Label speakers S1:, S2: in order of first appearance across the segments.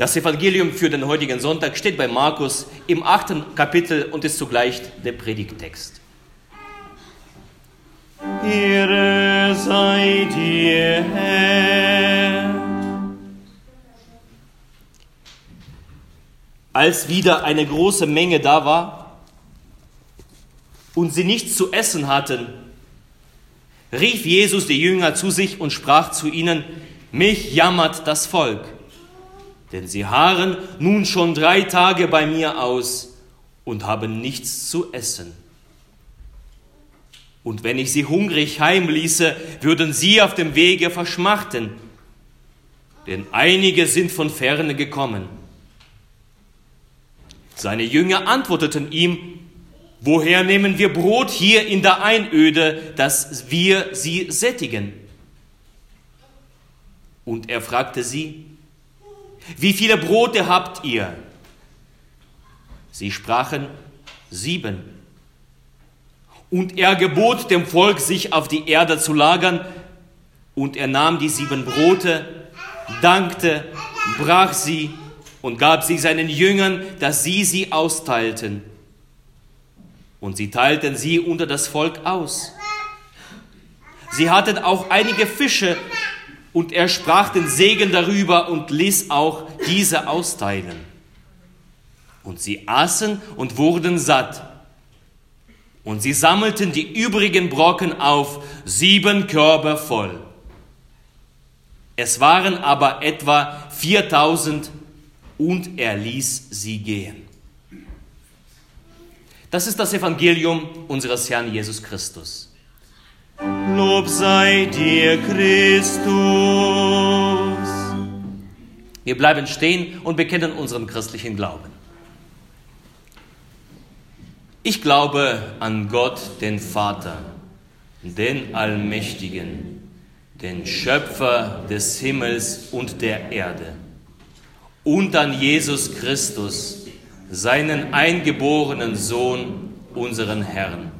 S1: Das Evangelium für den heutigen Sonntag steht bei Markus im achten Kapitel und ist zugleich der Predigttext.
S2: Ehre sei dir, Herr.
S1: Als wieder eine große Menge da war und sie nichts zu essen hatten, rief Jesus die Jünger zu sich und sprach zu ihnen, mich jammert das Volk, denn sie harren nun schon drei Tage bei mir aus und haben nichts zu essen. Und wenn ich sie hungrig heimließe, würden sie auf dem Wege verschmachten, denn einige sind von ferne gekommen. Seine Jünger antworteten ihm, woher nehmen wir Brot hier in der Einöde, dass wir sie sättigen? Und er fragte sie, wie viele Brote habt ihr? Sie sprachen, sieben. Und er gebot dem Volk, sich auf die Erde zu lagern, und er nahm die sieben Brote, dankte, brach sie und gab sie seinen Jüngern, dass sie sie austeilten. Und sie teilten sie unter das Volk aus. Sie hatten auch einige Fische, und er sprach den Segen darüber und ließ auch diese austeilen. Und sie aßen und wurden satt. Und sie sammelten die übrigen Brocken auf, sieben Körbe voll. Es waren aber etwa 4000 und er ließ sie gehen. Das ist das Evangelium unseres Herrn Jesus Christus.
S2: Lob sei dir, Christus.
S1: Wir bleiben stehen und bekennen unseren christlichen Glauben. Ich glaube an Gott, den Vater, den Allmächtigen, den Schöpfer des Himmels und der Erde, und an Jesus Christus, seinen eingeborenen Sohn, unseren Herrn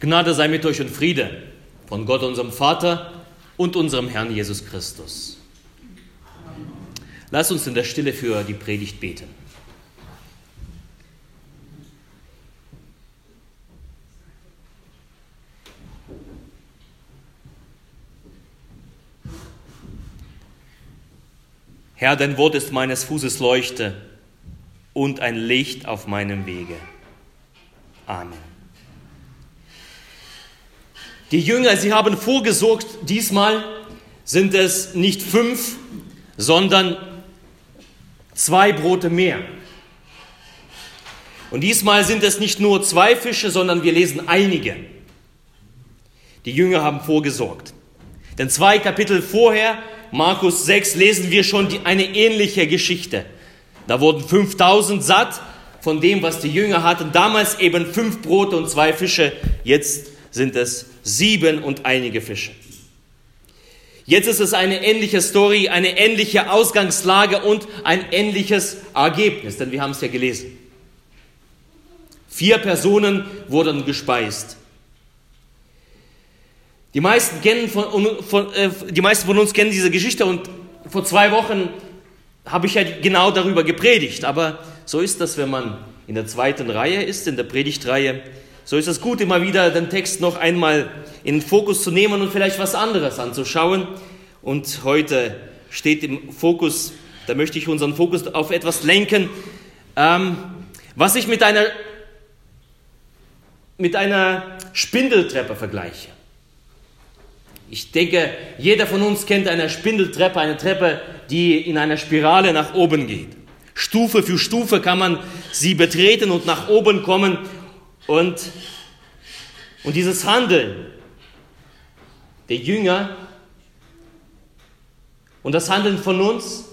S1: Gnade sei mit euch und Friede von Gott, unserem Vater und unserem Herrn Jesus Christus. Lass uns in der Stille für die Predigt beten. Herr, dein Wort ist meines Fußes Leuchte und ein Licht auf meinem Wege. Amen. Die Jünger, sie haben vorgesorgt, diesmal sind es nicht fünf, sondern zwei Brote mehr. Und diesmal sind es nicht nur zwei Fische, sondern wir lesen einige. Die Jünger haben vorgesorgt. Denn zwei Kapitel vorher, Markus 6, lesen wir schon die, eine ähnliche Geschichte. Da wurden 5000 satt von dem, was die Jünger hatten. Damals eben fünf Brote und zwei Fische. Jetzt sind es sieben und einige Fische. Jetzt ist es eine ähnliche Story, eine ähnliche Ausgangslage und ein ähnliches Ergebnis, denn wir haben es ja gelesen. Vier Personen wurden gespeist. Die meisten, kennen von, von, äh, die meisten von uns kennen diese Geschichte und vor zwei Wochen habe ich ja genau darüber gepredigt. Aber so ist das, wenn man in der zweiten Reihe ist, in der Predigtreihe. So ist es gut, immer wieder den Text noch einmal in den Fokus zu nehmen und vielleicht was anderes anzuschauen. Und heute steht im Fokus, da möchte ich unseren Fokus auf etwas lenken, ähm, was ich mit einer, mit einer Spindeltreppe vergleiche. Ich denke, jeder von uns kennt eine Spindeltreppe, eine Treppe, die in einer Spirale nach oben geht. Stufe für Stufe kann man sie betreten und nach oben kommen. Und, und dieses Handeln der Jünger und das Handeln von uns,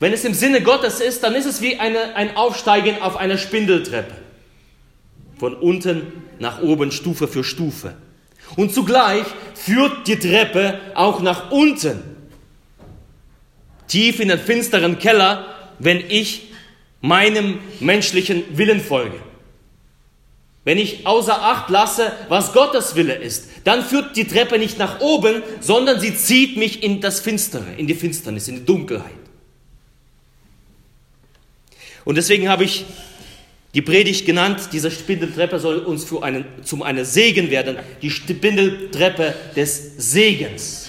S1: wenn es im Sinne Gottes ist, dann ist es wie eine, ein Aufsteigen auf einer Spindeltreppe. Von unten nach oben, Stufe für Stufe. Und zugleich führt die Treppe auch nach unten, tief in den finsteren Keller, wenn ich meinem menschlichen Willen folge. Wenn ich außer Acht lasse, was Gottes Wille ist, dann führt die Treppe nicht nach oben, sondern sie zieht mich in das Finstere, in die Finsternis, in die Dunkelheit. Und deswegen habe ich die Predigt genannt, diese Spindeltreppe soll uns für einen, zum einen Segen werden, die Spindeltreppe des Segens.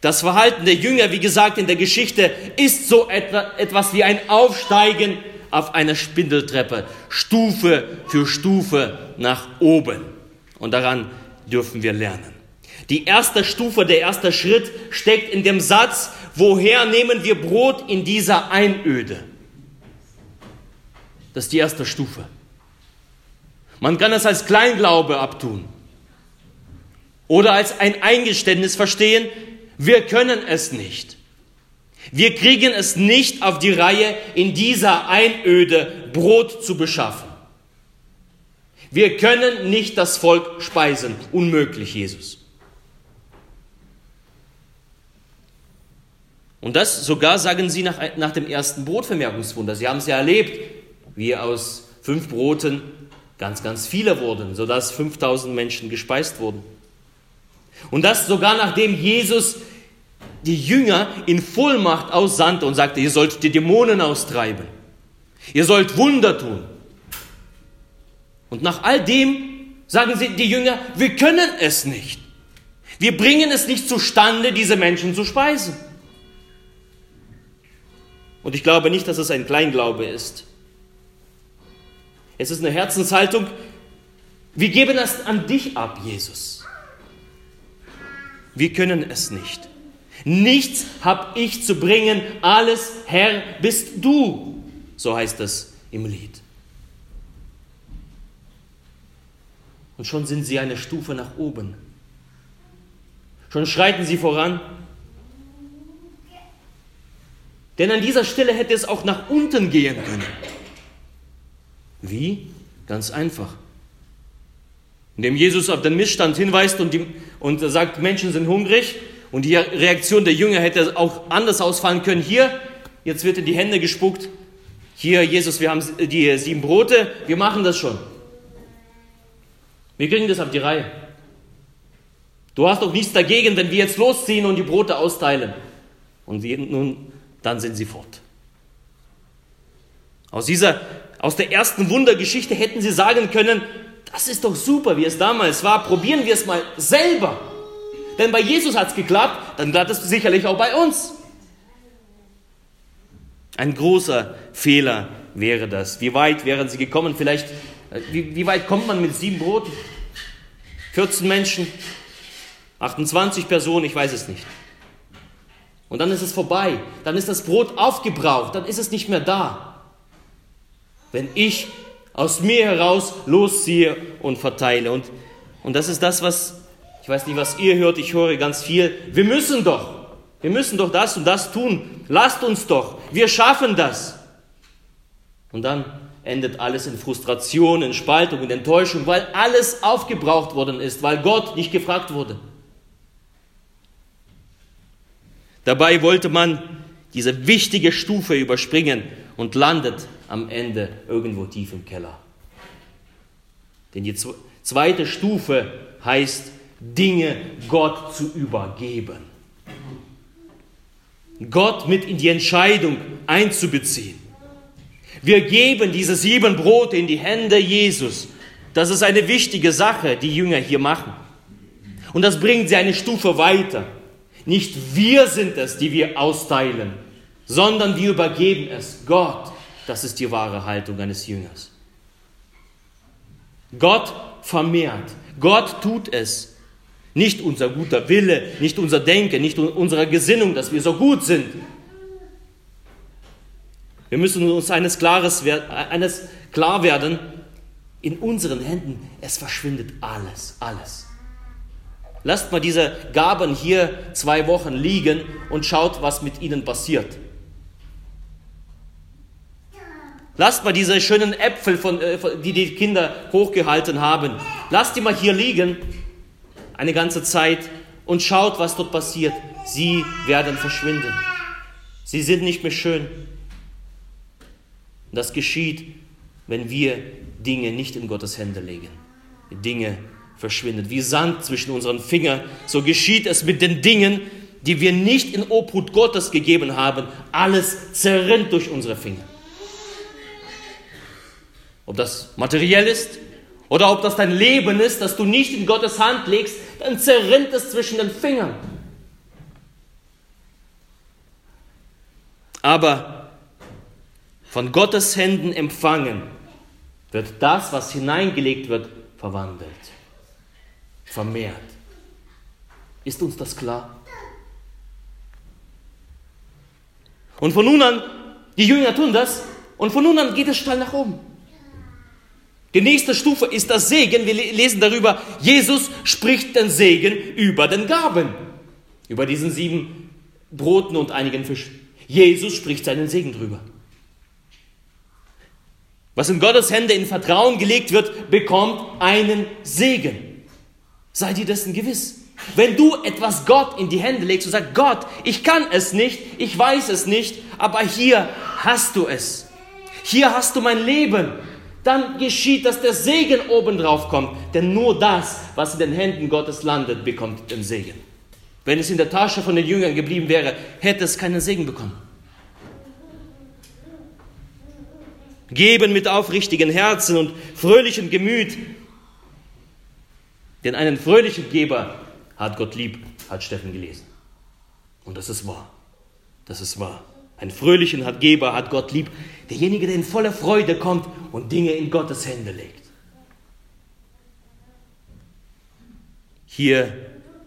S1: Das Verhalten der Jünger, wie gesagt in der Geschichte, ist so etwas wie ein Aufsteigen auf einer Spindeltreppe, Stufe für Stufe nach oben. Und daran dürfen wir lernen. Die erste Stufe, der erste Schritt steckt in dem Satz, woher nehmen wir Brot in dieser Einöde? Das ist die erste Stufe. Man kann es als Kleinglaube abtun oder als ein Eingeständnis verstehen, wir können es nicht. Wir kriegen es nicht auf die Reihe, in dieser Einöde Brot zu beschaffen. Wir können nicht das Volk speisen. Unmöglich, Jesus. Und das sogar sagen sie nach, nach dem ersten Brotvermehrungswunder. Sie haben es ja erlebt, wie aus fünf Broten ganz, ganz viele wurden, sodass 5000 Menschen gespeist wurden. Und das sogar nachdem Jesus die Jünger in Vollmacht aussandte und sagte, ihr sollt die Dämonen austreiben. Ihr sollt Wunder tun. Und nach all dem sagen sie, die Jünger, wir können es nicht. Wir bringen es nicht zustande, diese Menschen zu speisen. Und ich glaube nicht, dass es ein Kleinglaube ist. Es ist eine Herzenshaltung. Wir geben es an dich ab, Jesus. Wir können es nicht. Nichts habe ich zu bringen, alles Herr bist du. So heißt es im Lied. Und schon sind sie eine Stufe nach oben. Schon schreiten sie voran. Denn an dieser Stelle hätte es auch nach unten gehen können. Wie? Ganz einfach. Indem Jesus auf den Missstand hinweist und, die, und sagt, Menschen sind hungrig und die Reaktion der Jünger hätte auch anders ausfallen können. Hier, jetzt wird in die Hände gespuckt. Hier, Jesus, wir haben die sieben Brote, wir machen das schon. Wir kriegen das auf die Reihe. Du hast doch nichts dagegen, wenn wir jetzt losziehen und die Brote austeilen. Und nun, dann sind sie fort. Aus dieser, aus der ersten Wundergeschichte hätten sie sagen können, das ist doch super, wie es damals war. Probieren wir es mal selber. Denn bei Jesus hat es geklappt, dann klappt es sicherlich auch bei uns. Ein großer Fehler wäre das. Wie weit wären sie gekommen? Vielleicht, äh, wie, wie weit kommt man mit sieben Broten? 14 Menschen, 28 Personen, ich weiß es nicht. Und dann ist es vorbei. Dann ist das Brot aufgebraucht. Dann ist es nicht mehr da. Wenn ich aus mir heraus losziehe und verteile. Und, und das ist das, was ich weiß nicht, was ihr hört, ich höre ganz viel. Wir müssen doch, wir müssen doch das und das tun. Lasst uns doch, wir schaffen das. Und dann endet alles in Frustration, in Spaltung, in Enttäuschung, weil alles aufgebraucht worden ist, weil Gott nicht gefragt wurde. Dabei wollte man diese wichtige Stufe überspringen und landet am Ende irgendwo tief im Keller. Denn die zweite Stufe heißt Dinge Gott zu übergeben. Gott mit in die Entscheidung einzubeziehen. Wir geben diese sieben Brote in die Hände Jesus, Das ist eine wichtige Sache, die Jünger hier machen. Und das bringt sie eine Stufe weiter. Nicht wir sind es, die wir austeilen, sondern wir übergeben es Gott. Das ist die wahre Haltung eines Jüngers. Gott vermehrt. Gott tut es. Nicht unser guter Wille, nicht unser Denken, nicht unsere Gesinnung, dass wir so gut sind. Wir müssen uns eines, Klares, eines klar werden, in unseren Händen, es verschwindet alles, alles. Lasst mal diese Gaben hier zwei Wochen liegen und schaut, was mit ihnen passiert. Lasst mal diese schönen Äpfel, von, äh, die die Kinder hochgehalten haben, lasst die mal hier liegen, eine ganze Zeit, und schaut, was dort passiert. Sie werden verschwinden. Sie sind nicht mehr schön. Das geschieht, wenn wir Dinge nicht in Gottes Hände legen. Dinge verschwinden. Wie Sand zwischen unseren Fingern, so geschieht es mit den Dingen, die wir nicht in Obhut Gottes gegeben haben. Alles zerrinnt durch unsere Finger. Ob das materiell ist oder ob das dein Leben ist, das du nicht in Gottes Hand legst, dann zerrinnt es zwischen den Fingern. Aber von Gottes Händen empfangen wird das, was hineingelegt wird, verwandelt, vermehrt. Ist uns das klar? Und von nun an, die Jünger tun das, und von nun an geht es steil nach oben. Die nächste Stufe ist das Segen. Wir lesen darüber, Jesus spricht den Segen über den Gaben. Über diesen sieben Broten und einigen Fischen. Jesus spricht seinen Segen drüber. Was in Gottes Hände in Vertrauen gelegt wird, bekommt einen Segen. Sei dir dessen gewiss. Wenn du etwas Gott in die Hände legst und sagst, Gott, ich kann es nicht, ich weiß es nicht, aber hier hast du es. Hier hast du mein Leben dann geschieht, dass der Segen obendrauf kommt. Denn nur das, was in den Händen Gottes landet, bekommt den Segen. Wenn es in der Tasche von den Jüngern geblieben wäre, hätte es keinen Segen bekommen. Geben mit aufrichtigen Herzen und fröhlichem Gemüt. Denn einen fröhlichen Geber hat Gott lieb, hat Steffen gelesen. Und das ist wahr. Das ist wahr. Ein fröhlichen hat Geber, hat Gott lieb. Derjenige, der in voller Freude kommt und Dinge in Gottes Hände legt. Hier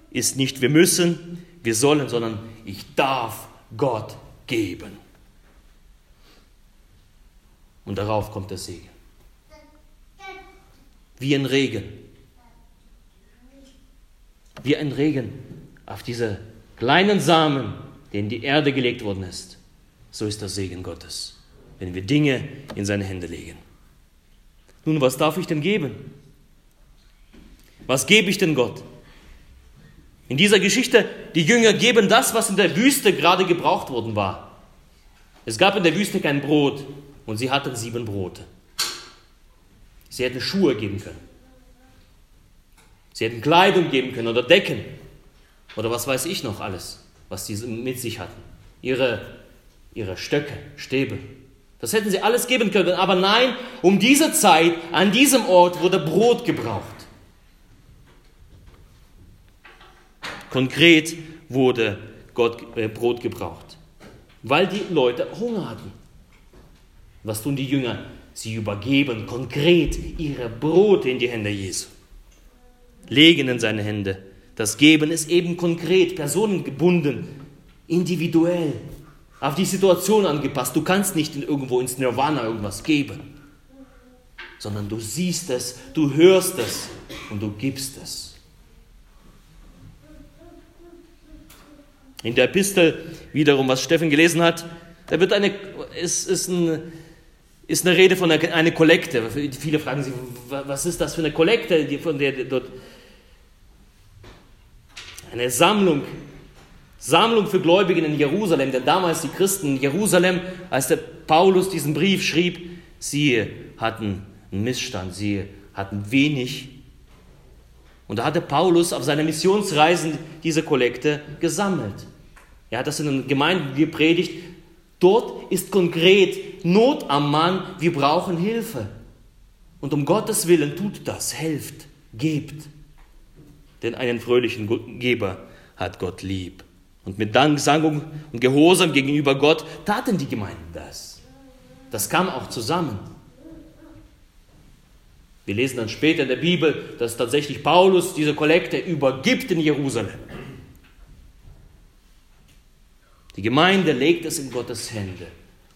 S1: ist nicht wir müssen, wir sollen, sondern ich darf Gott geben. Und darauf kommt der Segen. Wie ein Regen. Wie ein Regen auf diese kleinen Samen, der in die Erde gelegt worden ist so ist der Segen Gottes, wenn wir Dinge in seine Hände legen. Nun, was darf ich denn geben? Was gebe ich denn Gott? In dieser Geschichte, die Jünger geben das, was in der Wüste gerade gebraucht worden war. Es gab in der Wüste kein Brot und sie hatten sieben Brote. Sie hätten Schuhe geben können. Sie hätten Kleidung geben können oder Decken oder was weiß ich noch alles, was sie mit sich hatten. Ihre ihre Stöcke, Stäbe. Das hätten sie alles geben können, aber nein, um diese Zeit, an diesem Ort wurde Brot gebraucht. Konkret wurde Gott, äh, Brot gebraucht, weil die Leute Hunger hatten. Was tun die Jünger? Sie übergeben konkret ihre Brote in die Hände Jesu, legen in seine Hände. Das Geben ist eben konkret, personengebunden, individuell auf die Situation angepasst. Du kannst nicht in irgendwo ins Nirvana irgendwas geben, sondern du siehst es, du hörst es und du gibst es. In der Epistel wiederum, was Steffen gelesen hat, da wird eine, ist, ist, ein, ist eine Rede von einer, einer Kollekte. Viele fragen sich, was ist das für eine Kollekte, von der dort eine Sammlung Sammlung für Gläubige in Jerusalem, denn damals die Christen in Jerusalem, als der Paulus diesen Brief schrieb, sie hatten einen Missstand, sie hatten wenig. Und da hatte Paulus auf seiner Missionsreisen diese Kollekte gesammelt. Er hat das in den Gemeinden gepredigt. Dort ist konkret Not am Mann, wir brauchen Hilfe. Und um Gottes Willen tut das, helft, gebt. Denn einen fröhlichen Geber hat Gott lieb. Und mit Danksagung und Gehorsam gegenüber Gott taten die Gemeinden das. Das kam auch zusammen. Wir lesen dann später in der Bibel, dass tatsächlich Paulus diese Kollekte übergibt in Jerusalem. Die Gemeinde legt es in Gottes Hände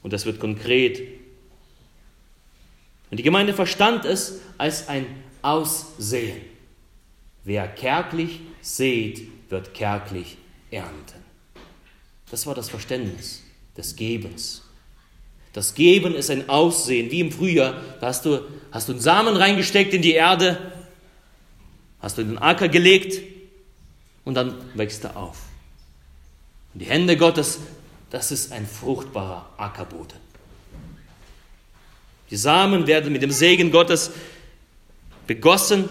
S1: und das wird konkret. Und die Gemeinde verstand es als ein Aussehen. Wer kärglich sät, wird kärglich ernten. Das war das Verständnis des Gebens. Das Geben ist ein Aussehen, wie im Frühjahr. Da hast du, hast du einen Samen reingesteckt in die Erde, hast du in den Acker gelegt und dann wächst er auf. Und die Hände Gottes, das ist ein fruchtbarer Ackerboden. Die Samen werden mit dem Segen Gottes begossen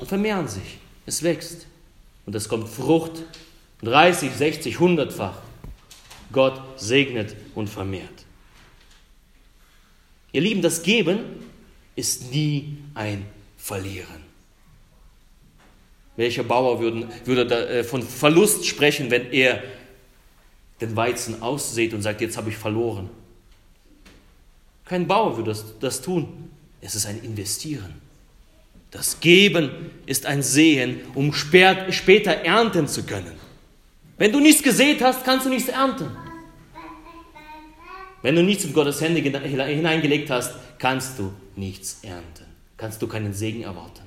S1: und vermehren sich. Es wächst und es kommt Frucht 30, 60, 100-fach. Gott segnet und vermehrt. Ihr Lieben, das Geben ist nie ein Verlieren. Welcher Bauer würden, würde äh, von Verlust sprechen, wenn er den Weizen aussät und sagt, jetzt habe ich verloren? Kein Bauer würde das, das tun. Es ist ein Investieren. Das Geben ist ein Sehen, um später ernten zu können. Wenn du nichts gesät hast, kannst du nichts ernten. Wenn du nichts in Gottes Hände hineingelegt hast, kannst du nichts ernten. Kannst du keinen Segen erwarten.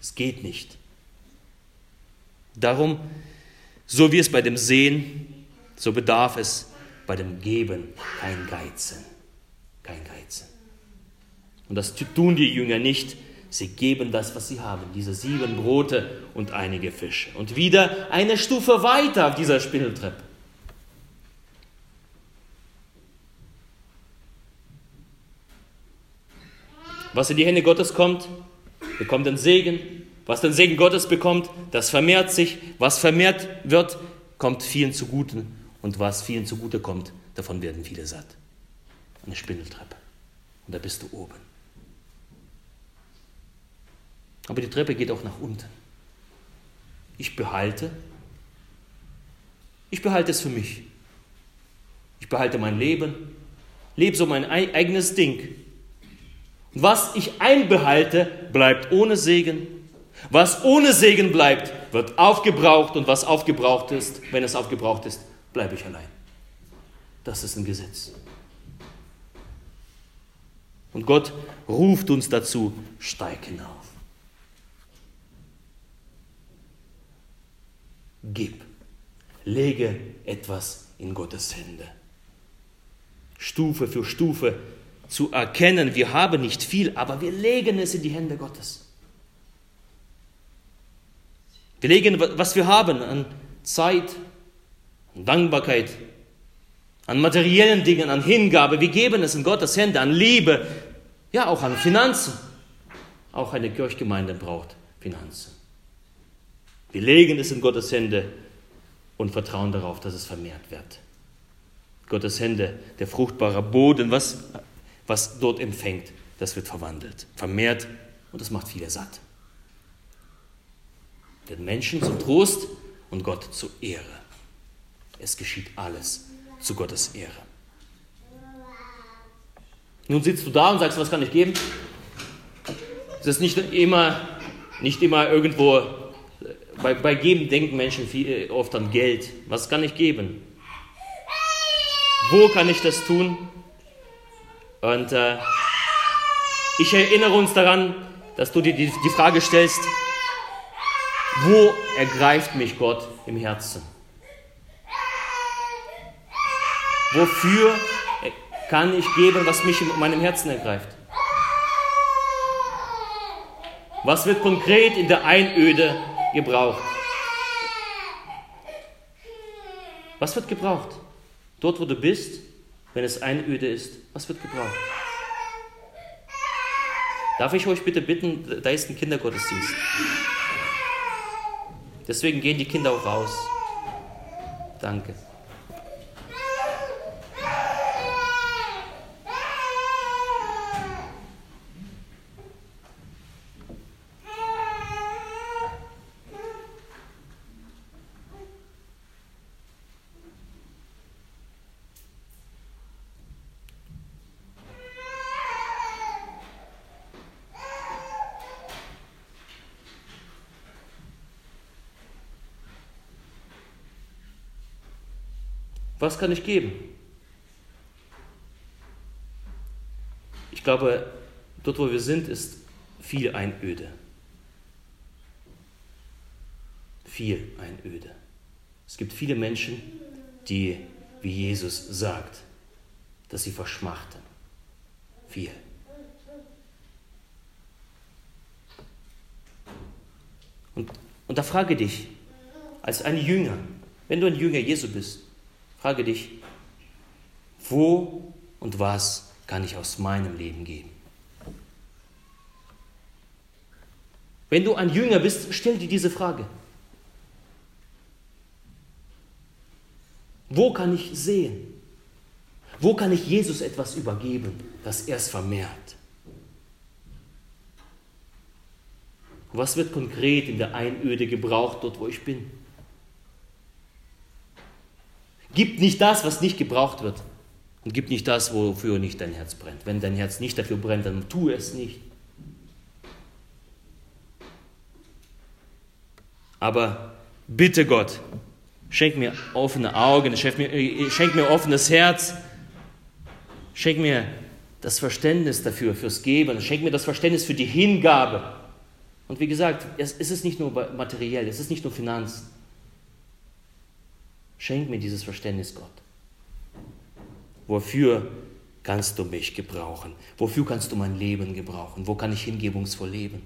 S1: Es geht nicht. Darum, so wie es bei dem Sehen, so bedarf es bei dem Geben kein Geizen. Kein Geizen. Und das tun die Jünger nicht, Sie geben das, was sie haben, diese sieben Brote und einige Fische. Und wieder eine Stufe weiter auf dieser Spindeltreppe. Was in die Hände Gottes kommt, bekommt den Segen. Was den Segen Gottes bekommt, das vermehrt sich. Was vermehrt wird, kommt vielen zugute. Und was vielen zugute kommt, davon werden viele satt. Eine Spindeltreppe. Und da bist du oben. Aber die Treppe geht auch nach unten. Ich behalte, ich behalte es für mich. Ich behalte mein Leben, lebe so mein eigenes Ding. Und was ich einbehalte, bleibt ohne Segen. Was ohne Segen bleibt, wird aufgebraucht und was aufgebraucht ist, wenn es aufgebraucht ist, bleibe ich allein. Das ist ein Gesetz. Und Gott ruft uns dazu, steig hinauf. Gib. Lege etwas in Gottes Hände. Stufe für Stufe zu erkennen, wir haben nicht viel, aber wir legen es in die Hände Gottes. Wir legen, was wir haben an Zeit, an Dankbarkeit, an materiellen Dingen, an Hingabe. Wir geben es in Gottes Hände, an Liebe, ja auch an Finanzen. Auch eine Kirchgemeinde braucht Finanzen. Wir legen es in Gottes Hände und vertrauen darauf, dass es vermehrt wird. Gottes Hände, der fruchtbare Boden, was, was dort empfängt, das wird verwandelt, vermehrt und das macht viele satt. Den Menschen zum Trost und Gott zur Ehre. Es geschieht alles zu Gottes Ehre. Nun sitzt du da und sagst, was kann ich geben? Es ist nicht immer, nicht immer irgendwo bei, bei Geben denken Menschen viel, äh, oft an Geld. Was kann ich geben? Wo kann ich das tun? Und äh, ich erinnere uns daran, dass du dir die, die Frage stellst, wo ergreift mich Gott im Herzen? Wofür kann ich geben, was mich in meinem Herzen ergreift? Was wird konkret in der Einöde gebraucht? Was wird gebraucht? Dort, wo du bist, wenn es Einöde ist, was wird gebraucht? Darf ich euch bitte bitten, da ist ein Kindergottesdienst. Deswegen gehen die Kinder auch raus. Danke. Was kann ich geben? Ich glaube, dort, wo wir sind, ist viel Einöde. Viel Einöde. Es gibt viele Menschen, die, wie Jesus sagt, dass sie verschmachten. Viel. Und, und da frage dich, als ein Jünger, wenn du ein Jünger Jesu bist, frage dich, wo und was kann ich aus meinem Leben geben? Wenn du ein Jünger bist, stell dir diese Frage. Wo kann ich sehen? Wo kann ich Jesus etwas übergeben, dass er es vermehrt? Was wird konkret in der Einöde gebraucht, dort wo ich bin? Gib nicht das, was nicht gebraucht wird. Und gib nicht das, wofür nicht dein Herz brennt. Wenn dein Herz nicht dafür brennt, dann tu es nicht. Aber bitte Gott, schenk mir offene Augen, schenk mir, schenk mir offenes Herz, schenk mir das Verständnis dafür, fürs Geben, schenk mir das Verständnis für die Hingabe. Und wie gesagt, es ist nicht nur materiell, es ist nicht nur Finanzen. Schenk mir dieses Verständnis, Gott. Wofür kannst du mich gebrauchen? Wofür kannst du mein Leben gebrauchen? Wo kann ich hingebungsvoll leben?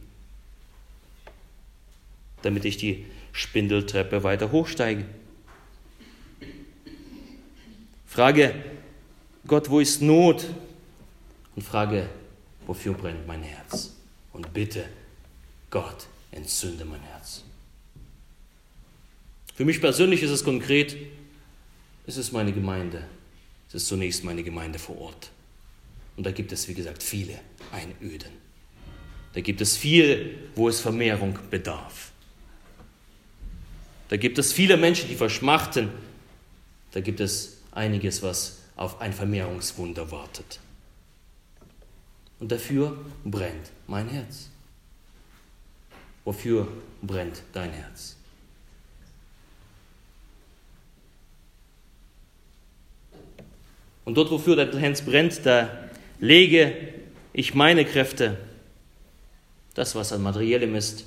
S1: Damit ich die Spindeltreppe weiter hochsteige. Frage Gott, wo ist Not? Und frage, wofür brennt mein Herz? Und bitte, Gott, entzünde mein Herz. Für mich persönlich ist es konkret, es ist meine Gemeinde. Es ist zunächst meine Gemeinde vor Ort. Und da gibt es, wie gesagt, viele Einöden. Da gibt es viel, wo es Vermehrung bedarf. Da gibt es viele Menschen, die verschmachten. Da gibt es einiges, was auf ein Vermehrungswunder wartet. Und dafür brennt mein Herz. Wofür brennt dein Herz? Und dort, wofür dein Herz brennt, da lege ich meine Kräfte, das, was an materiellem ist,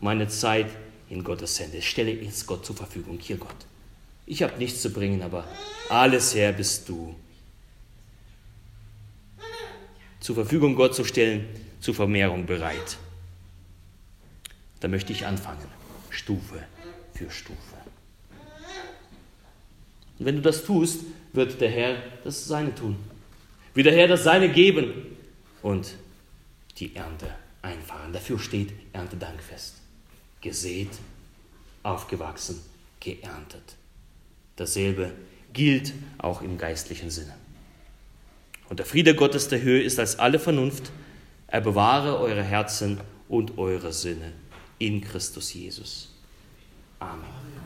S1: meine Zeit in Gottes Hände. Stelle jetzt Gott zur Verfügung. Hier, Gott. Ich habe nichts zu bringen, aber alles her bist du. Zur Verfügung Gott zu stellen, zur Vermehrung bereit. Da möchte ich anfangen, Stufe für Stufe. Und wenn du das tust, wird der Herr das Seine tun. Wird der Herr das Seine geben und die Ernte einfahren. Dafür steht Erntedank fest. Gesät, aufgewachsen, geerntet. Dasselbe gilt auch im geistlichen Sinne. Und der Friede Gottes der Höhe ist als alle Vernunft. Er bewahre eure Herzen und eure Sinne in Christus Jesus. Amen.